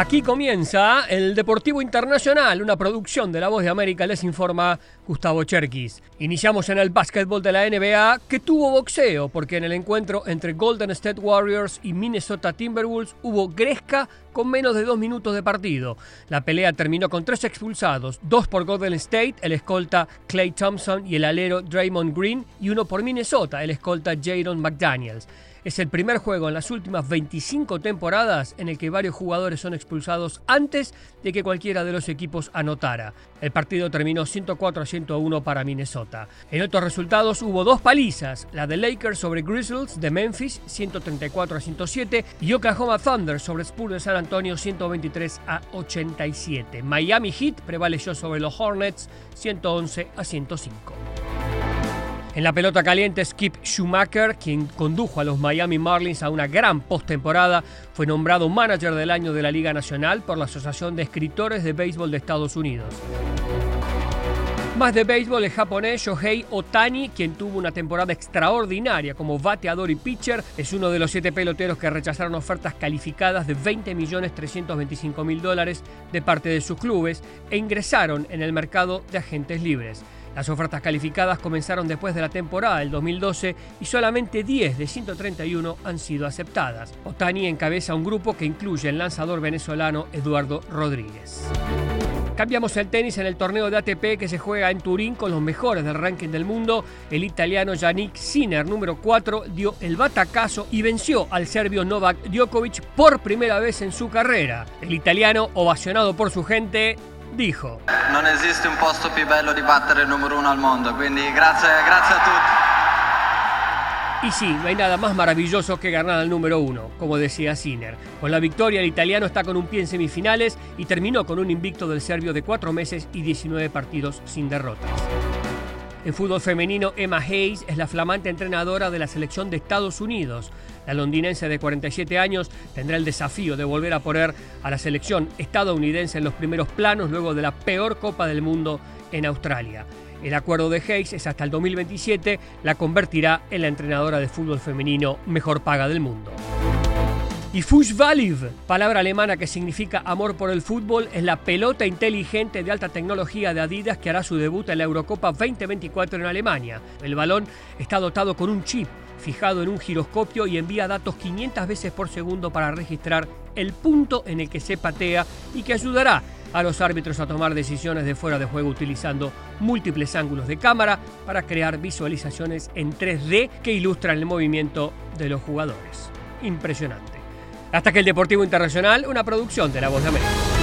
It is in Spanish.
Aquí comienza el Deportivo Internacional, una producción de La Voz de América, les informa Gustavo Cherkis. Iniciamos en el básquetbol de la NBA, que tuvo boxeo, porque en el encuentro entre Golden State Warriors y Minnesota Timberwolves hubo gresca con menos de dos minutos de partido. La pelea terminó con tres expulsados, dos por Golden State, el escolta Clay Thompson y el alero Draymond Green, y uno por Minnesota, el escolta Jaron McDaniels. Es el primer juego en las últimas 25 temporadas en el que varios jugadores son expulsados antes de que cualquiera de los equipos anotara. El partido terminó 104 a 101 para Minnesota. En otros resultados hubo dos palizas, la de Lakers sobre Grizzlies de Memphis 134 a 107 y Oklahoma Thunder sobre Spurs de San Antonio 123 a 87. Miami Heat prevaleció sobre los Hornets 111 a 105. En la pelota caliente, Skip Schumacher, quien condujo a los Miami Marlins a una gran postemporada, fue nombrado manager del año de la Liga Nacional por la Asociación de Escritores de Béisbol de Estados Unidos. Más de béisbol, el japonés Shohei Otani, quien tuvo una temporada extraordinaria como bateador y pitcher, es uno de los siete peloteros que rechazaron ofertas calificadas de 20.325.000 dólares de parte de sus clubes e ingresaron en el mercado de agentes libres. Las ofertas calificadas comenzaron después de la temporada del 2012 y solamente 10 de 131 han sido aceptadas. Otani encabeza un grupo que incluye el lanzador venezolano Eduardo Rodríguez. Cambiamos el tenis en el torneo de ATP que se juega en Turín con los mejores del ranking del mundo. El italiano Yannick Sinner, número 4, dio el batacazo y venció al serbio Novak Djokovic por primera vez en su carrera. El italiano, ovacionado por su gente, dijo: No existe un posto più bello di battere il numero uno al mondo, quindi grazie, grazie a tutti. Y sí, no hay nada más maravilloso que ganar al número uno, como decía Sinner. Con la victoria, el italiano está con un pie en semifinales y terminó con un invicto del serbio de cuatro meses y 19 partidos sin derrotas. En fútbol femenino, Emma Hayes es la flamante entrenadora de la selección de Estados Unidos. La londinense de 47 años tendrá el desafío de volver a poner a la selección estadounidense en los primeros planos luego de la peor Copa del Mundo en Australia. El acuerdo de Hayes es hasta el 2027, la convertirá en la entrenadora de fútbol femenino mejor paga del mundo. Y Fußballliv, palabra alemana que significa amor por el fútbol, es la pelota inteligente de alta tecnología de Adidas que hará su debut en la Eurocopa 2024 en Alemania. El balón está dotado con un chip fijado en un giroscopio y envía datos 500 veces por segundo para registrar el punto en el que se patea y que ayudará a los árbitros a tomar decisiones de fuera de juego utilizando múltiples ángulos de cámara para crear visualizaciones en 3D que ilustran el movimiento de los jugadores. Impresionante. Hasta que el Deportivo Internacional, una producción de La Voz de América.